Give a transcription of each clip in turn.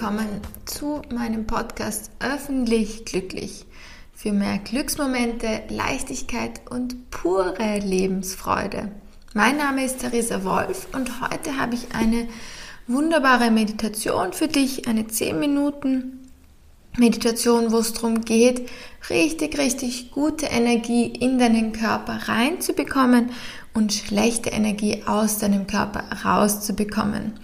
willkommen zu meinem Podcast Öffentlich Glücklich für mehr Glücksmomente, Leichtigkeit und pure Lebensfreude. Mein Name ist Theresa Wolf und heute habe ich eine wunderbare Meditation für dich, eine 10 Minuten Meditation, wo es darum geht, richtig, richtig gute Energie in deinen Körper reinzubekommen und schlechte Energie aus deinem Körper rauszubekommen.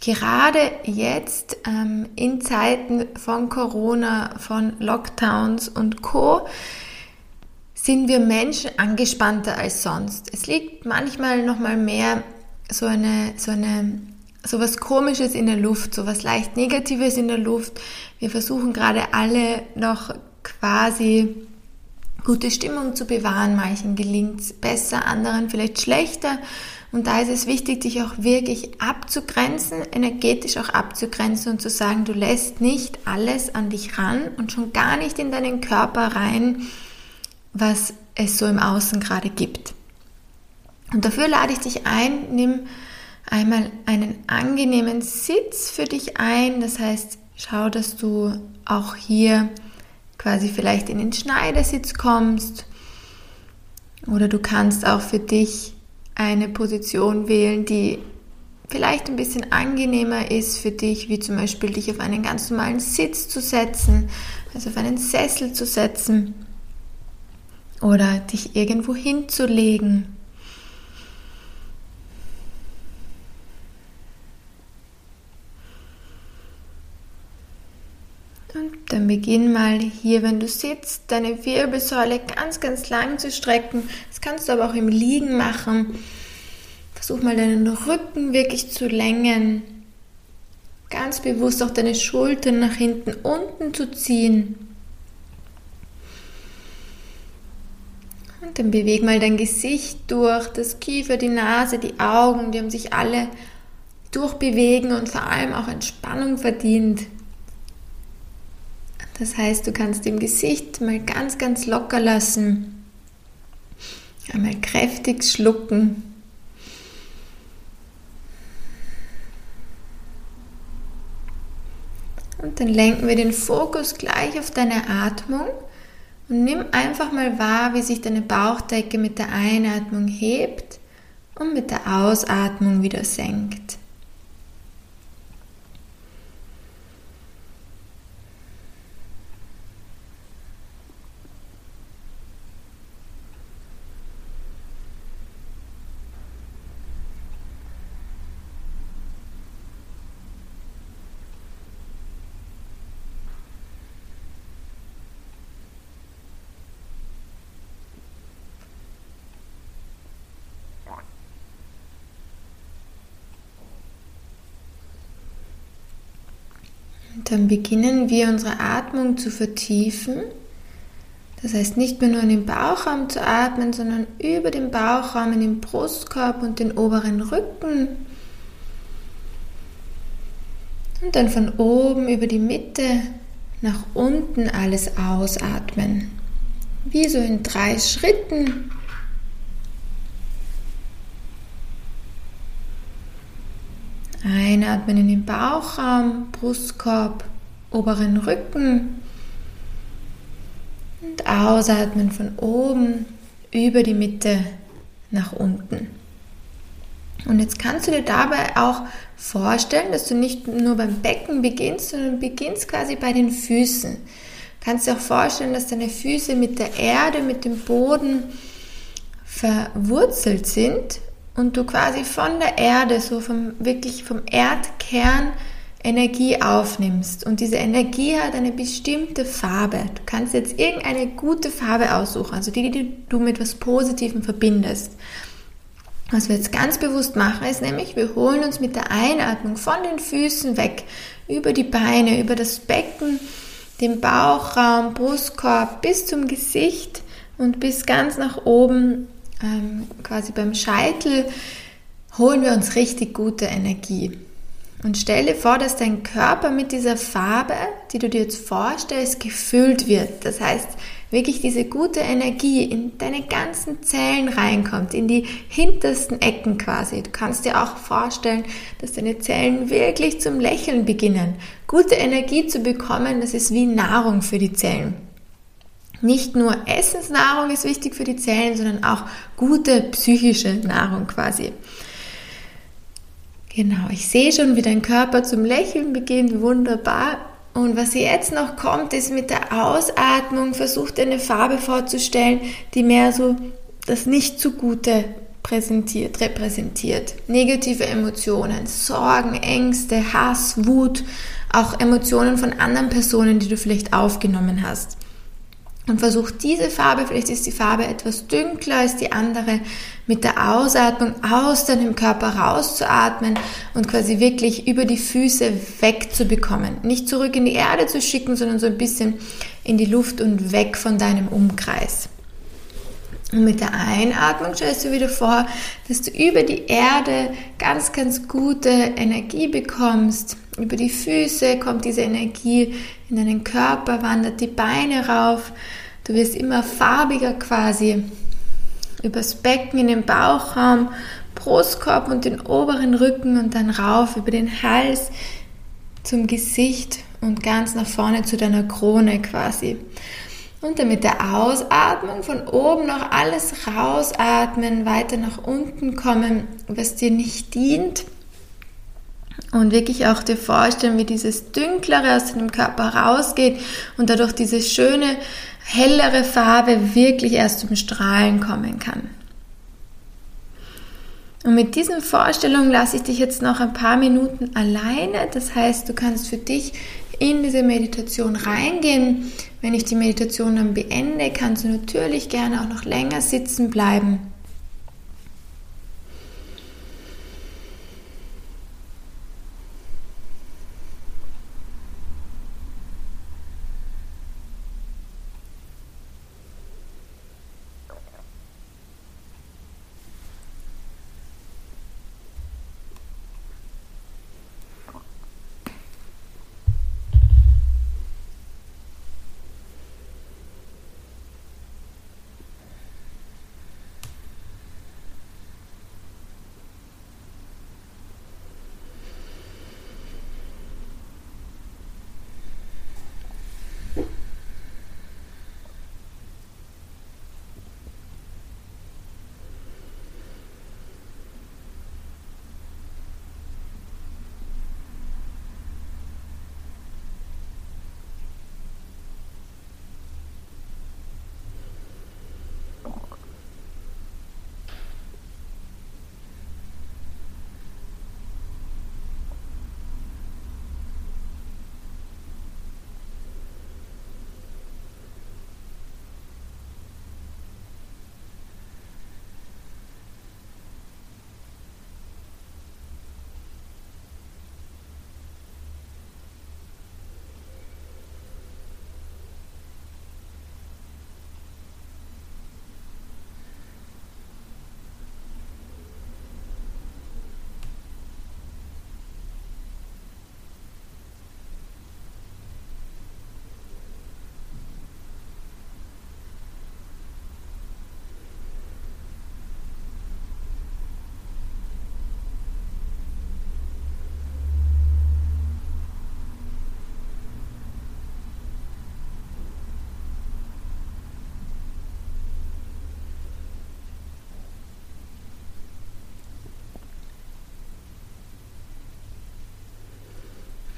Gerade jetzt ähm, in Zeiten von Corona, von Lockdowns und Co sind wir Menschen angespannter als sonst. Es liegt manchmal noch mal mehr so eine so eine so was Komisches in der Luft, so was leicht Negatives in der Luft. Wir versuchen gerade alle noch quasi gute Stimmung zu bewahren. Manchen gelingt es besser, anderen vielleicht schlechter. Und da ist es wichtig, dich auch wirklich abzugrenzen, energetisch auch abzugrenzen und zu sagen, du lässt nicht alles an dich ran und schon gar nicht in deinen Körper rein, was es so im Außen gerade gibt. Und dafür lade ich dich ein, nimm einmal einen angenehmen Sitz für dich ein. Das heißt, schau, dass du auch hier quasi vielleicht in den Schneidersitz kommst. Oder du kannst auch für dich eine Position wählen, die vielleicht ein bisschen angenehmer ist für dich, wie zum Beispiel dich auf einen ganz normalen Sitz zu setzen, also auf einen Sessel zu setzen oder dich irgendwo hinzulegen. Und dann beginn mal hier, wenn du sitzt, deine Wirbelsäule ganz, ganz lang zu strecken. Das kannst du aber auch im Liegen machen. Versuch mal deinen Rücken wirklich zu längen. Ganz bewusst auch deine Schultern nach hinten unten zu ziehen. Und dann beweg mal dein Gesicht durch, das Kiefer, die Nase, die Augen, die haben sich alle durchbewegen und vor allem auch Entspannung verdient. Das heißt, du kannst im Gesicht mal ganz, ganz locker lassen. Einmal kräftig schlucken. Und dann lenken wir den Fokus gleich auf deine Atmung und nimm einfach mal wahr, wie sich deine Bauchdecke mit der Einatmung hebt und mit der Ausatmung wieder senkt. Dann beginnen wir unsere Atmung zu vertiefen. Das heißt nicht mehr nur in den Bauchraum zu atmen, sondern über den Bauchraum in den Brustkorb und den oberen Rücken. Und dann von oben über die Mitte nach unten alles ausatmen. Wie so in drei Schritten Einatmen in den Bauchraum, Brustkorb, oberen Rücken. Und ausatmen von oben über die Mitte nach unten. Und jetzt kannst du dir dabei auch vorstellen, dass du nicht nur beim Becken beginnst, sondern beginnst quasi bei den Füßen. Du kannst dir auch vorstellen, dass deine Füße mit der Erde, mit dem Boden verwurzelt sind und du quasi von der Erde, so vom, wirklich vom Erdkern Energie aufnimmst. Und diese Energie hat eine bestimmte Farbe. Du kannst jetzt irgendeine gute Farbe aussuchen, also die, die du mit was Positivem verbindest. Was wir jetzt ganz bewusst machen, ist nämlich, wir holen uns mit der Einatmung von den Füßen weg, über die Beine, über das Becken, den Bauchraum, Brustkorb bis zum Gesicht und bis ganz nach oben ähm, quasi beim Scheitel holen wir uns richtig gute Energie. Und stell dir vor, dass dein Körper mit dieser Farbe, die du dir jetzt vorstellst, gefüllt wird. Das heißt, wirklich diese gute Energie in deine ganzen Zellen reinkommt, in die hintersten Ecken quasi. Du kannst dir auch vorstellen, dass deine Zellen wirklich zum Lächeln beginnen. Gute Energie zu bekommen, das ist wie Nahrung für die Zellen. Nicht nur Essensnahrung ist wichtig für die Zellen, sondern auch gute psychische Nahrung quasi. Genau, ich sehe schon, wie dein Körper zum Lächeln beginnt. Wunderbar. Und was jetzt noch kommt, ist mit der Ausatmung, versucht eine Farbe vorzustellen, die mehr so das Nicht-zu-Gute präsentiert, repräsentiert. Negative Emotionen, Sorgen, Ängste, Hass, Wut, auch Emotionen von anderen Personen, die du vielleicht aufgenommen hast und versuch diese Farbe, vielleicht ist die Farbe etwas dünkler als die andere, mit der Ausatmung aus deinem Körper rauszuatmen und quasi wirklich über die Füße wegzubekommen. Nicht zurück in die Erde zu schicken, sondern so ein bisschen in die Luft und weg von deinem Umkreis. Und mit der Einatmung stellst du wieder vor, dass du über die Erde ganz, ganz gute Energie bekommst. Über die Füße kommt diese Energie in deinen Körper, wandert die Beine rauf. Du wirst immer farbiger quasi. Übers Becken in den Bauchraum, Brustkorb und den oberen Rücken und dann rauf über den Hals zum Gesicht und ganz nach vorne zu deiner Krone quasi. Und dann mit der Ausatmung von oben noch alles rausatmen, weiter nach unten kommen, was dir nicht dient. Und wirklich auch dir vorstellen, wie dieses Dünklere aus deinem Körper rausgeht und dadurch diese schöne, hellere Farbe wirklich erst zum Strahlen kommen kann. Und mit diesen Vorstellungen lasse ich dich jetzt noch ein paar Minuten alleine. Das heißt, du kannst für dich in diese Meditation reingehen. Wenn ich die Meditation dann beende, kannst du natürlich gerne auch noch länger sitzen bleiben.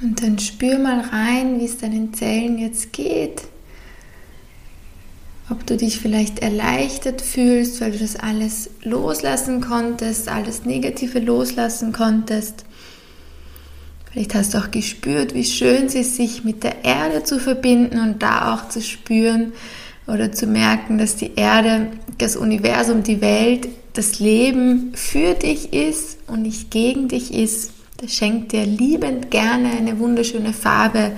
Und dann spür mal rein, wie es deinen Zellen jetzt geht. Ob du dich vielleicht erleichtert fühlst, weil du das alles loslassen konntest, alles Negative loslassen konntest. Vielleicht hast du auch gespürt, wie schön es ist, sich mit der Erde zu verbinden und da auch zu spüren oder zu merken, dass die Erde, das Universum, die Welt, das Leben für dich ist und nicht gegen dich ist. Der schenkt dir liebend gerne eine wunderschöne Farbe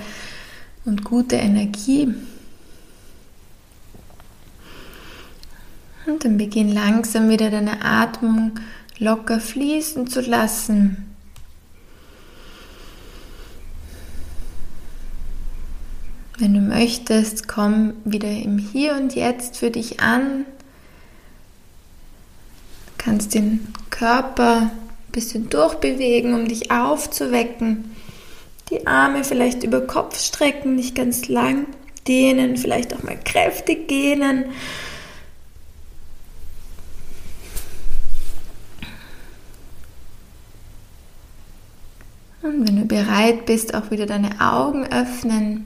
und gute Energie. Und dann beginn langsam wieder deine Atmung locker fließen zu lassen. Wenn du möchtest, komm wieder im Hier und Jetzt für dich an. Du kannst den Körper bisschen durchbewegen, um dich aufzuwecken. Die Arme vielleicht über Kopf strecken, nicht ganz lang dehnen, vielleicht auch mal kräftig gähnen. Und wenn du bereit bist, auch wieder deine Augen öffnen.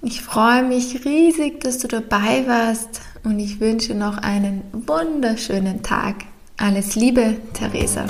Ich freue mich riesig, dass du dabei warst und ich wünsche noch einen wunderschönen Tag. Alles Liebe, Theresa.